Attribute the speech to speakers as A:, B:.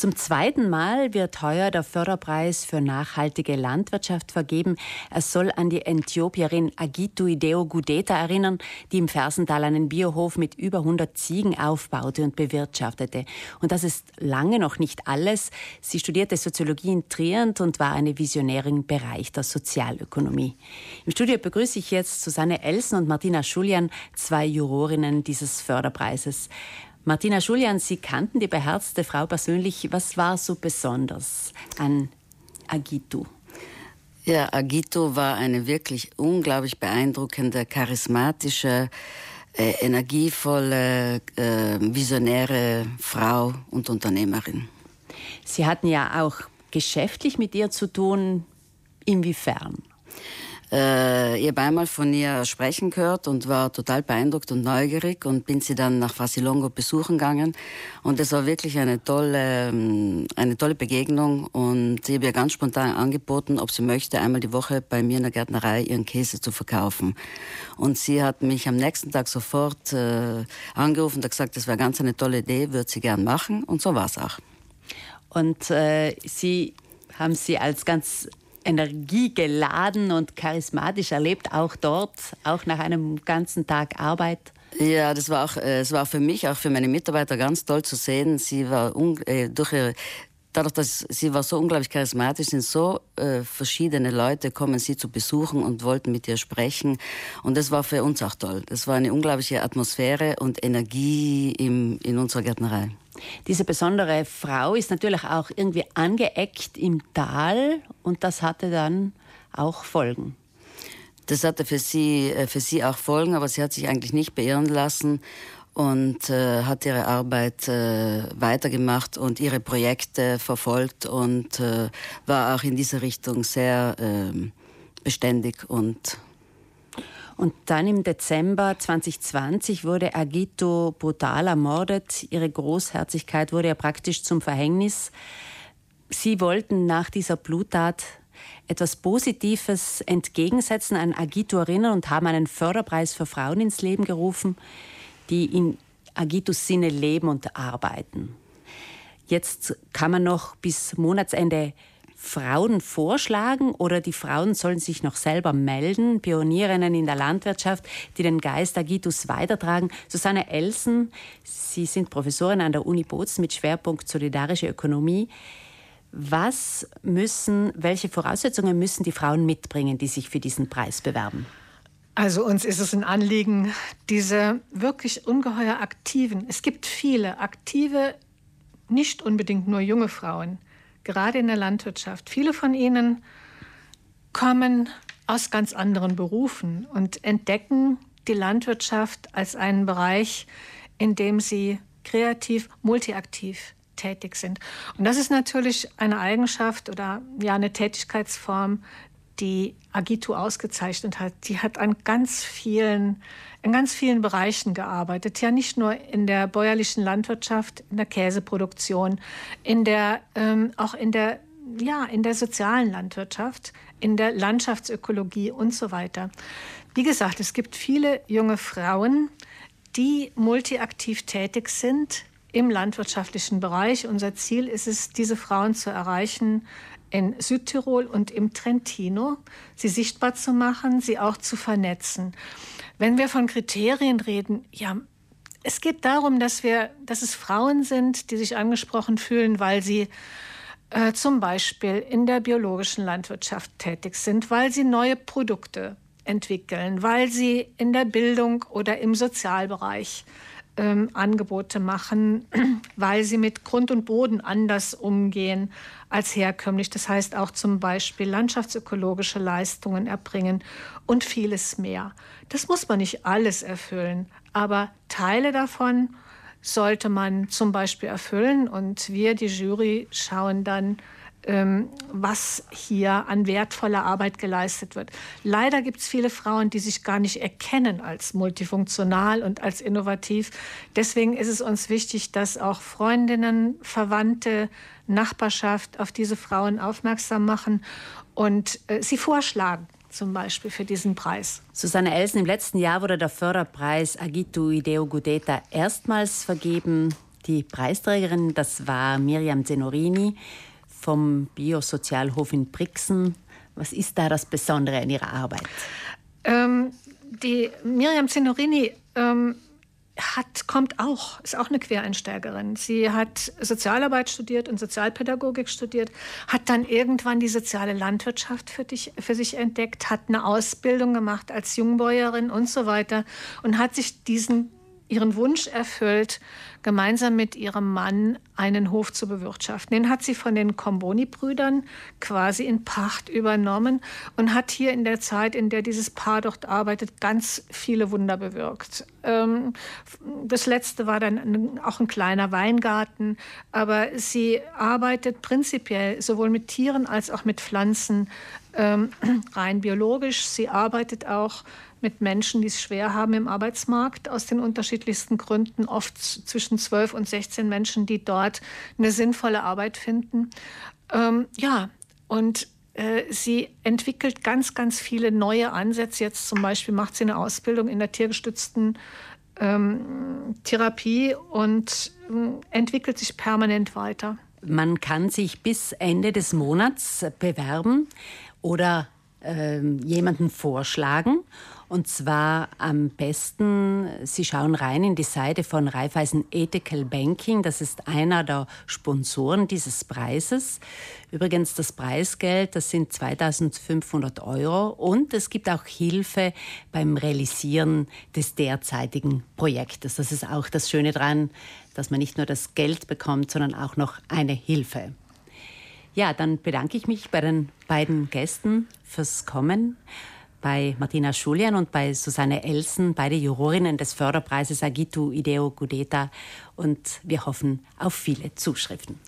A: Zum zweiten Mal wird heuer der Förderpreis für nachhaltige Landwirtschaft vergeben. Er soll an die Äthiopierin Agitu Ideo Gudeta erinnern, die im Fersental einen Biohof mit über 100 Ziegen aufbaute und bewirtschaftete. Und das ist lange noch nicht alles. Sie studierte Soziologie in Trient und war eine Visionärin im Bereich der Sozialökonomie. Im Studio begrüße ich jetzt Susanne Elsen und Martina Schulian, zwei Jurorinnen dieses Förderpreises. Martina Julian, Sie kannten die beherzte Frau persönlich. Was war so besonders an Agitu?
B: Ja, Agito war eine wirklich unglaublich beeindruckende, charismatische, äh, energievolle, äh, visionäre Frau und Unternehmerin.
A: Sie hatten ja auch geschäftlich mit ihr zu tun. Inwiefern?
B: Äh, ich habe einmal von ihr sprechen gehört und war total beeindruckt und neugierig und bin sie dann nach Fasilongo besuchen gegangen. Und es war wirklich eine tolle, ähm, eine tolle Begegnung. Und ich habe ihr ganz spontan angeboten, ob sie möchte, einmal die Woche bei mir in der Gärtnerei ihren Käse zu verkaufen. Und sie hat mich am nächsten Tag sofort äh, angerufen und gesagt, das wäre ganz eine tolle Idee, würde sie gern machen. Und so war es auch.
A: Und äh, Sie haben sie als ganz energiegeladen und charismatisch erlebt, auch dort, auch nach einem ganzen Tag Arbeit?
B: Ja, das war auch, äh, es war für mich, auch für meine Mitarbeiter ganz toll zu sehen. Sie war äh, durch ihre dadurch, dass sie war so unglaublich charismatisch, sind so äh, verschiedene Leute kommen sie zu besuchen und wollten mit ihr sprechen. Und das war für uns auch toll. Das war eine unglaubliche Atmosphäre und Energie im, in unserer Gärtnerei.
A: Diese besondere Frau ist natürlich auch irgendwie angeeckt im Tal und das hatte dann auch Folgen.
B: Das hatte für sie, äh, für sie auch Folgen, aber sie hat sich eigentlich nicht beirren lassen und äh, hat ihre Arbeit äh, weitergemacht und ihre Projekte verfolgt und äh, war auch in dieser Richtung sehr ähm, beständig und
A: und dann im Dezember 2020 wurde Agito brutal ermordet. Ihre Großherzigkeit wurde ja praktisch zum Verhängnis. Sie wollten nach dieser Bluttat etwas Positives entgegensetzen, an Agito erinnern und haben einen Förderpreis für Frauen ins Leben gerufen, die in Agitos Sinne leben und arbeiten. Jetzt kann man noch bis Monatsende Frauen vorschlagen oder die Frauen sollen sich noch selber melden, Pionierinnen in der Landwirtschaft, die den Geist Agitus weitertragen. Susanne Elsen, Sie sind Professorin an der Uni Bozen mit Schwerpunkt Solidarische Ökonomie. Was müssen, welche Voraussetzungen müssen die Frauen mitbringen, die sich für diesen Preis bewerben?
C: Also uns ist es ein Anliegen, diese wirklich ungeheuer aktiven, es gibt viele aktive, nicht unbedingt nur junge Frauen, gerade in der Landwirtschaft. Viele von ihnen kommen aus ganz anderen Berufen und entdecken die Landwirtschaft als einen Bereich, in dem sie kreativ, multiaktiv tätig sind. Und das ist natürlich eine Eigenschaft oder ja eine Tätigkeitsform, die Agitu ausgezeichnet hat. Die hat an ganz vielen, in ganz vielen Bereichen gearbeitet. Ja, nicht nur in der bäuerlichen Landwirtschaft, in der Käseproduktion, in der, ähm, auch in der, ja, in der sozialen Landwirtschaft, in der Landschaftsökologie und so weiter. Wie gesagt, es gibt viele junge Frauen, die multiaktiv tätig sind im landwirtschaftlichen Bereich. Unser Ziel ist es, diese Frauen zu erreichen in Südtirol und im Trentino, sie sichtbar zu machen, sie auch zu vernetzen. Wenn wir von Kriterien reden, ja, es geht darum, dass wir, dass es Frauen sind, die sich angesprochen fühlen, weil sie äh, zum Beispiel in der biologischen Landwirtschaft tätig sind, weil sie neue Produkte entwickeln, weil sie in der Bildung oder im Sozialbereich ähm, Angebote machen, weil sie mit Grund und Boden anders umgehen als herkömmlich. Das heißt auch zum Beispiel landschaftsökologische Leistungen erbringen und vieles mehr. Das muss man nicht alles erfüllen, aber Teile davon sollte man zum Beispiel erfüllen und wir, die Jury, schauen dann, was hier an wertvoller Arbeit geleistet wird. Leider gibt es viele Frauen, die sich gar nicht erkennen als multifunktional und als innovativ. Deswegen ist es uns wichtig, dass auch Freundinnen, Verwandte, Nachbarschaft auf diese Frauen aufmerksam machen und äh, sie vorschlagen zum Beispiel für diesen Preis.
A: Susanne Elsen, im letzten Jahr wurde der Förderpreis Agitu Ideo Gudeta erstmals vergeben. Die Preisträgerin, das war Miriam Zenorini vom Biosozialhof in Brixen. Was ist da das Besondere in Ihrer Arbeit?
C: Ähm, die Miriam Zenorini ähm, hat, kommt auch, ist auch eine Quereinsteigerin. Sie hat Sozialarbeit studiert und Sozialpädagogik studiert, hat dann irgendwann die soziale Landwirtschaft für, dich, für sich entdeckt, hat eine Ausbildung gemacht als Jungbäuerin und so weiter und hat sich diesen ihren Wunsch erfüllt, gemeinsam mit ihrem Mann einen Hof zu bewirtschaften. Den hat sie von den Comboni-Brüdern quasi in Pacht übernommen und hat hier in der Zeit, in der dieses Paar dort arbeitet, ganz viele Wunder bewirkt. Ähm, das letzte war dann auch ein kleiner Weingarten, aber sie arbeitet prinzipiell sowohl mit Tieren als auch mit Pflanzen ähm, rein biologisch. Sie arbeitet auch mit Menschen, die es schwer haben im Arbeitsmarkt, aus den unterschiedlichsten Gründen, oft zwischen 12 und 16 Menschen, die dort eine sinnvolle Arbeit finden. Ähm, ja, und äh, sie entwickelt ganz, ganz viele neue Ansätze. Jetzt zum Beispiel macht sie eine Ausbildung in der tiergestützten ähm, Therapie und äh, entwickelt sich permanent weiter.
A: Man kann sich bis Ende des Monats bewerben oder äh, jemanden vorschlagen. Und zwar am besten, Sie schauen rein in die Seite von Raiffeisen Ethical Banking. Das ist einer der Sponsoren dieses Preises. Übrigens, das Preisgeld, das sind 2500 Euro. Und es gibt auch Hilfe beim Realisieren des derzeitigen Projektes. Das ist auch das Schöne daran, dass man nicht nur das Geld bekommt, sondern auch noch eine Hilfe. Ja, dann bedanke ich mich bei den beiden Gästen fürs Kommen bei Martina Schulian und bei Susanne Elsen, beide Jurorinnen des Förderpreises Agitu Ideo Gudeta. Und wir hoffen auf viele Zuschriften.